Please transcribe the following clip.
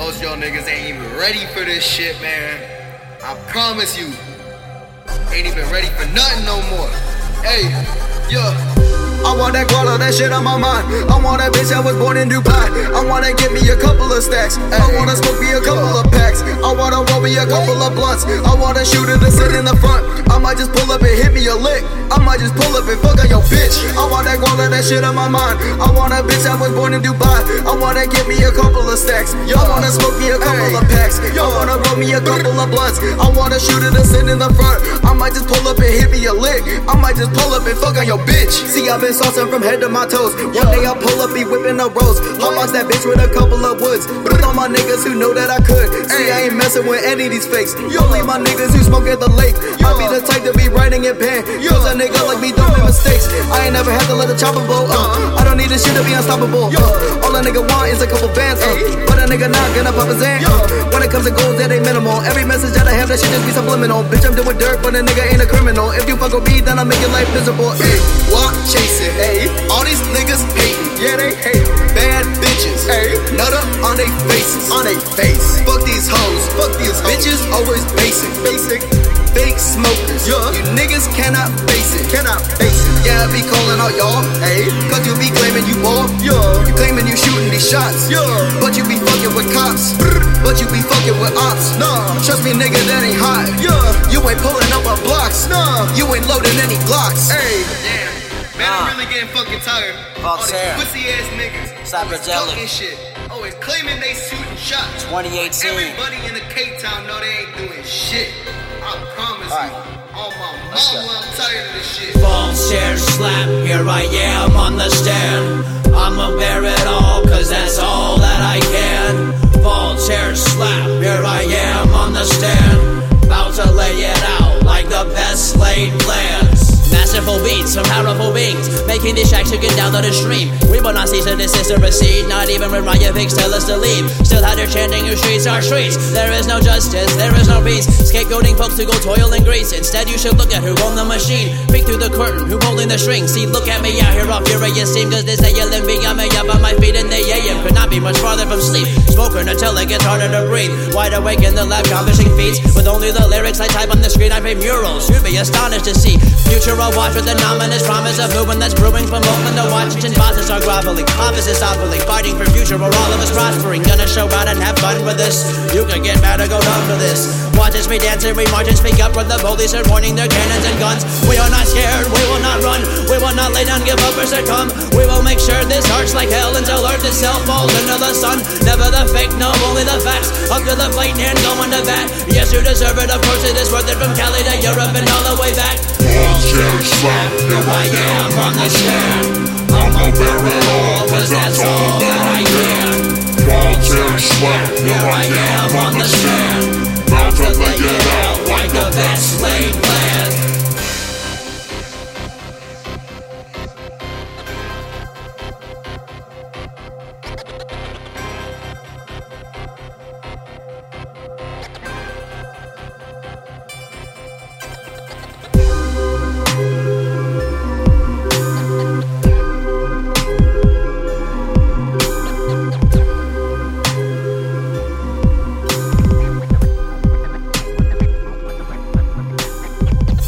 Most y'all niggas ain't even ready for this shit, man. I promise you. Ain't even ready for nothing no more. Hey, yeah. I want that guala, that shit on my mind. I want that bitch that was born in Dubai. I wanna give me a couple of stacks. I wanna smoke me a couple of packs. I wanna roll me a couple of blunts. I wanna shoot it and sit in the front. I might just pull up and hit me a lick. I might just pull up and fuck on your bitch. I want that guala, that shit on my mind. I want a bitch that was born in Dubai. I wanna give me a couple of stacks. I wanna smoke me a couple of packs. I wanna roll me a couple of blunts. I wanna shoot it and sit in the front. I might just pull up and hit me a lick. I might just pull up and fuck on your bitch. See, I've been saucing from head to my toes. One day I'll pull up, be whipping up rose. Hotbox that bitch with a couple of woods. But all my niggas who know that I could. See, I ain't messing with any of these fakes. Only my niggas who smoke at the lake. I be the type to be writing in pen. Cause a nigga like me don't make mistakes. I ain't never had to let a chopper blow up. I don't need this shit to be unstoppable. Uh. All a nigga want is a couple bands. Uh. But a nigga not gonna pop his hand. Uh. When it comes to goals, that ain't minimal. Every message that I have, that shit just be subliminal. Bitch, I'm doing dirt, but a nigga ain't a criminal. If you fuck with me, then I make your life miserable. Hey, walk chasing. Hey. All these niggas hating, yeah they hate. Bad bitches, hey, nutter on they faces, on they face. Fuck these hoes, fuck these hoes. Bitches always basic, basic. Smokers, yeah. You niggas cannot face it, cannot face it. Yeah, I be calling out y'all, hey, cause you be claiming you ball, yeah. You claiming you shooting these shots, yeah. But you be fucking with cops, but you be fucking with ops. Nah, trust me, nigga, that ain't hot. Yeah, you ain't pulling up on blocks. Nah, you ain't loading any Glocks. Hey, damn. Man, I'm really getting fucking tired. All these pussy ass niggas. Always talking shit. Oh, Always claiming they shooting shots. 2018. Everybody in the Cape Town know they ain't doing shit. I promise right. you. On my mama, I'm tired of this shit. Voltaire Slap, here I am on the stand. I'ma bear it all, cause that's all that I can. Voltaire Slap, making these tracks you can download and stream. We will not cease to desist or recede, not even when riot pigs tell us to leave. Still out there chanting, your streets are streets. There is no justice, there is no peace. Scapegoating folks to go toil and grease. Instead, you should look at who own the machine. Peek through the curtain, who holding the strings. See, look at me out here off furious steam, cause this ALM be got me up on my feet in the AM. Could not be much farther from sleep. Smoking until it gets harder to breathe. Wide awake in the lab, accomplishing feats. With only the lyrics I type on the screen, I paint murals. You'd be astonished to see future I'll watch with the ominous promise of movement that's brewing from Oakland to Washington. Bosses are groveling, offices operating, fighting for future where all of us prospering. Gonna show out and have fun with this. You can get mad or go down for this. Watch us, we dance and we march and speak up when the police are pointing their cannons and guns. We are not scared, we will not run, we will not lay down, give up or succumb. We will make sure this hurts like hell until earth itself falls into the sun. Never the fake, no, only the facts. Up to the plate and going to bat. Yes, you deserve it, of course it is worth it from Cali to Europe and all the way back all, cherish life. Here I am, on the sham. I'm gonna bear it all, cause that's all that I am. Fall, cherish life. Here I am, on the sham. Bound to lay it out like the best laid